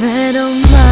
Metal Mind